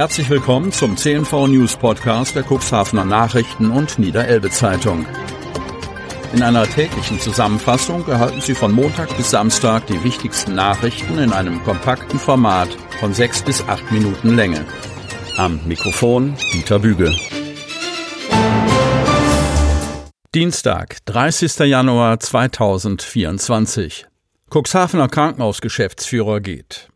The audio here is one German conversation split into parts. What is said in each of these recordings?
Herzlich willkommen zum CNV News Podcast der Cuxhavener Nachrichten und Niederelbe Zeitung. In einer täglichen Zusammenfassung erhalten Sie von Montag bis Samstag die wichtigsten Nachrichten in einem kompakten Format von sechs bis acht Minuten Länge. Am Mikrofon Dieter Büge. Dienstag, 30. Januar 2024. Cuxhavener Krankenhausgeschäftsführer geht.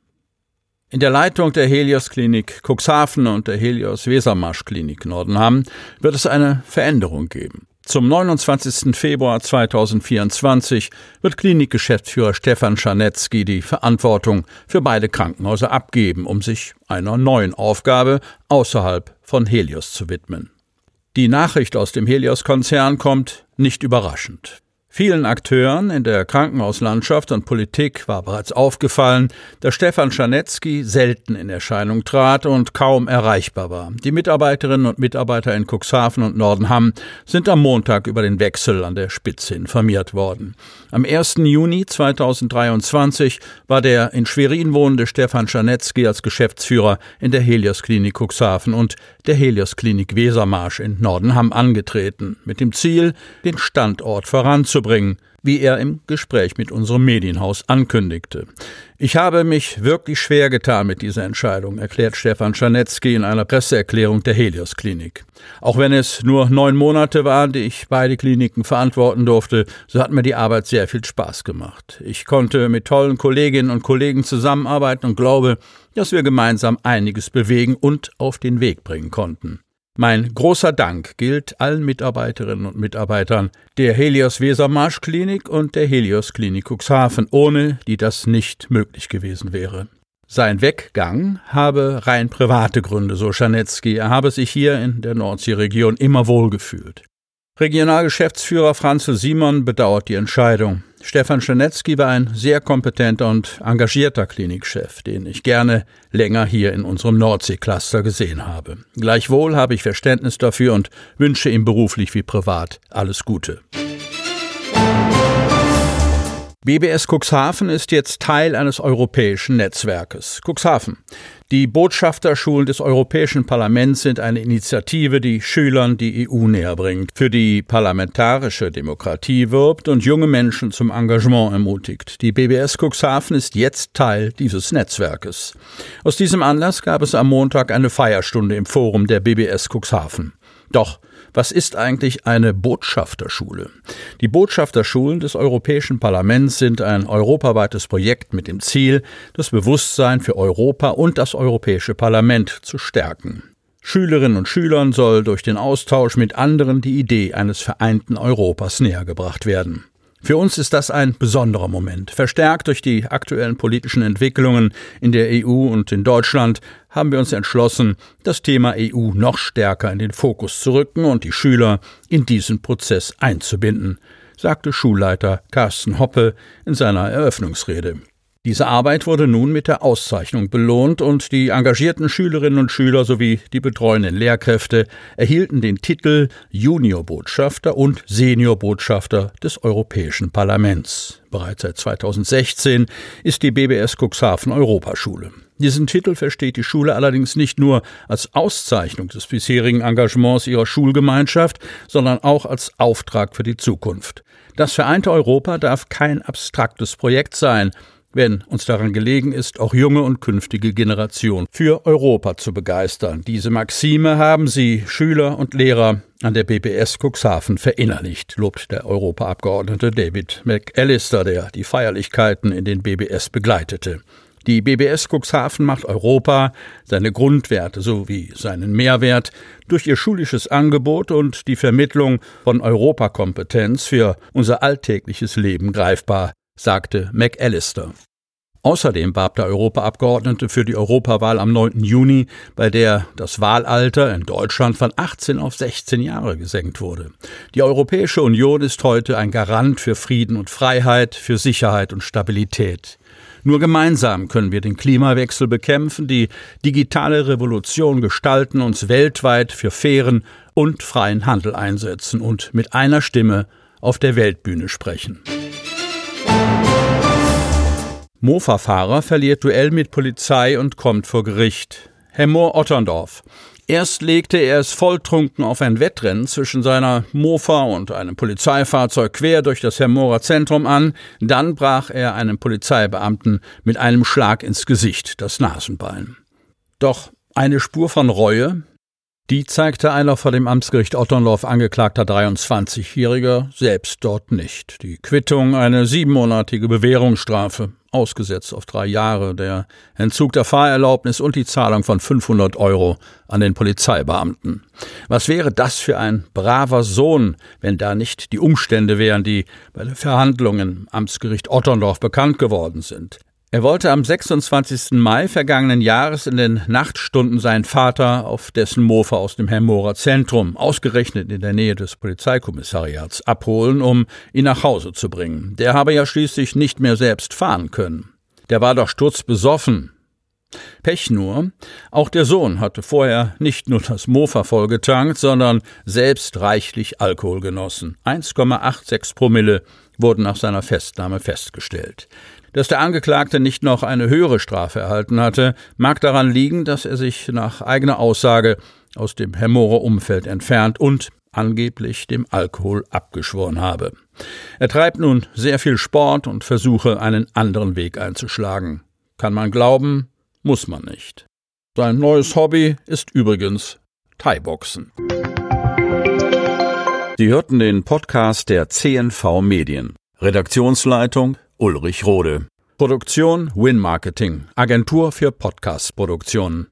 In der Leitung der Helios Klinik Cuxhaven und der Helios Wesermarsch Klinik Nordenham wird es eine Veränderung geben. Zum 29. Februar 2024 wird Klinikgeschäftsführer Stefan Scharnetzky die Verantwortung für beide Krankenhäuser abgeben, um sich einer neuen Aufgabe außerhalb von Helios zu widmen. Die Nachricht aus dem Helios-Konzern kommt nicht überraschend. Vielen Akteuren in der Krankenhauslandschaft und Politik war bereits aufgefallen, dass Stefan Scharnetzky selten in Erscheinung trat und kaum erreichbar war. Die Mitarbeiterinnen und Mitarbeiter in Cuxhaven und Nordenham sind am Montag über den Wechsel an der Spitze informiert worden. Am 1. Juni 2023 war der in Schwerin wohnende Stefan Scharnetzky als Geschäftsführer in der Helios Klinik Cuxhaven und der Helios Klinik Wesermarsch in Nordenham angetreten, mit dem Ziel, den Standort voranzubringen, wie er im Gespräch mit unserem Medienhaus ankündigte. Ich habe mich wirklich schwer getan mit dieser Entscheidung, erklärt Stefan Scharnetzky in einer Presseerklärung der Helios Klinik. Auch wenn es nur neun Monate waren, die ich beide Kliniken verantworten durfte, so hat mir die Arbeit sehr viel Spaß gemacht. Ich konnte mit tollen Kolleginnen und Kollegen zusammenarbeiten und glaube, dass wir gemeinsam einiges bewegen und auf den Weg bringen konnten. Mein großer Dank gilt allen Mitarbeiterinnen und Mitarbeitern der Helios Wesermarsch Klinik und der Helios Klinik Cuxhaven, ohne die das nicht möglich gewesen wäre. Sein Weggang habe rein private Gründe, so Scharnetzky. Er habe sich hier in der Nordseeregion immer wohlgefühlt. Regionalgeschäftsführer Franzl Simon bedauert die Entscheidung. Stefan Scharnetzky war ein sehr kompetenter und engagierter Klinikchef, den ich gerne länger hier in unserem Nordsee-Cluster gesehen habe. Gleichwohl habe ich Verständnis dafür und wünsche ihm beruflich wie privat alles Gute. BBS Cuxhaven ist jetzt Teil eines europäischen Netzwerkes. Cuxhaven. Die Botschafterschulen des Europäischen Parlaments sind eine Initiative, die Schülern die EU näher bringt, für die parlamentarische Demokratie wirbt und junge Menschen zum Engagement ermutigt. Die BBS Cuxhaven ist jetzt Teil dieses Netzwerkes. Aus diesem Anlass gab es am Montag eine Feierstunde im Forum der BBS Cuxhaven. Doch was ist eigentlich eine Botschafterschule? Die Botschafterschulen des Europäischen Parlaments sind ein europaweites Projekt mit dem Ziel, das Bewusstsein für Europa und das Europäische Parlament zu stärken. Schülerinnen und Schülern soll durch den Austausch mit anderen die Idee eines vereinten Europas nähergebracht werden. Für uns ist das ein besonderer Moment. Verstärkt durch die aktuellen politischen Entwicklungen in der EU und in Deutschland haben wir uns entschlossen, das Thema EU noch stärker in den Fokus zu rücken und die Schüler in diesen Prozess einzubinden, sagte Schulleiter Carsten Hoppe in seiner Eröffnungsrede. Diese Arbeit wurde nun mit der Auszeichnung belohnt und die engagierten Schülerinnen und Schüler sowie die betreuenden Lehrkräfte erhielten den Titel Juniorbotschafter und Seniorbotschafter des Europäischen Parlaments. Bereits seit 2016 ist die BBS Cuxhaven Europaschule. Diesen Titel versteht die Schule allerdings nicht nur als Auszeichnung des bisherigen Engagements ihrer Schulgemeinschaft, sondern auch als Auftrag für die Zukunft. Das vereinte Europa darf kein abstraktes Projekt sein, wenn uns daran gelegen ist, auch junge und künftige Generationen für Europa zu begeistern. Diese Maxime haben Sie, Schüler und Lehrer, an der BBS Cuxhaven verinnerlicht, lobt der Europaabgeordnete David McAllister, der die Feierlichkeiten in den BBS begleitete. Die BBS Cuxhaven macht Europa, seine Grundwerte sowie seinen Mehrwert durch ihr schulisches Angebot und die Vermittlung von Europakompetenz für unser alltägliches Leben greifbar, sagte McAllister. Außerdem warb der Europaabgeordnete für die Europawahl am 9. Juni, bei der das Wahlalter in Deutschland von 18 auf 16 Jahre gesenkt wurde. Die Europäische Union ist heute ein Garant für Frieden und Freiheit, für Sicherheit und Stabilität. Nur gemeinsam können wir den Klimawechsel bekämpfen, die digitale Revolution gestalten, uns weltweit für fairen und freien Handel einsetzen und mit einer Stimme auf der Weltbühne sprechen. Mofa-Fahrer verliert Duell mit Polizei und kommt vor Gericht. Hemmoor Otterndorf. Erst legte er es volltrunken auf ein Wettrennen zwischen seiner Mofa und einem Polizeifahrzeug quer durch das Hemmorer Zentrum an, dann brach er einem Polizeibeamten mit einem Schlag ins Gesicht das Nasenbein. Doch eine Spur von Reue, die zeigte einer vor dem Amtsgericht Otterndorf angeklagter 23-Jähriger selbst dort nicht. Die Quittung eine siebenmonatige Bewährungsstrafe, ausgesetzt auf drei Jahre, der Entzug der Fahrerlaubnis und die Zahlung von 500 Euro an den Polizeibeamten. Was wäre das für ein braver Sohn, wenn da nicht die Umstände wären, die bei den Verhandlungen im Amtsgericht Otterndorf bekannt geworden sind? Er wollte am 26. Mai vergangenen Jahres in den Nachtstunden seinen Vater auf dessen Mofa aus dem Hemmorer Zentrum, ausgerechnet in der Nähe des Polizeikommissariats, abholen, um ihn nach Hause zu bringen. Der habe ja schließlich nicht mehr selbst fahren können. Der war doch sturzbesoffen. Pech nur, auch der Sohn hatte vorher nicht nur das Mofa vollgetankt, sondern selbst reichlich Alkohol genossen. 1,86 Promille wurden nach seiner Festnahme festgestellt. Dass der Angeklagte nicht noch eine höhere Strafe erhalten hatte, mag daran liegen, dass er sich nach eigener Aussage aus dem Hemmorer Umfeld entfernt und angeblich dem Alkohol abgeschworen habe. Er treibt nun sehr viel Sport und versuche, einen anderen Weg einzuschlagen. Kann man glauben, muss man nicht. Sein neues Hobby ist übrigens Thai-Boxen. Sie hörten den Podcast der CNV Medien. Redaktionsleitung Ulrich Rode. Produktion Win Marketing, Agentur für Podcast-Produktionen.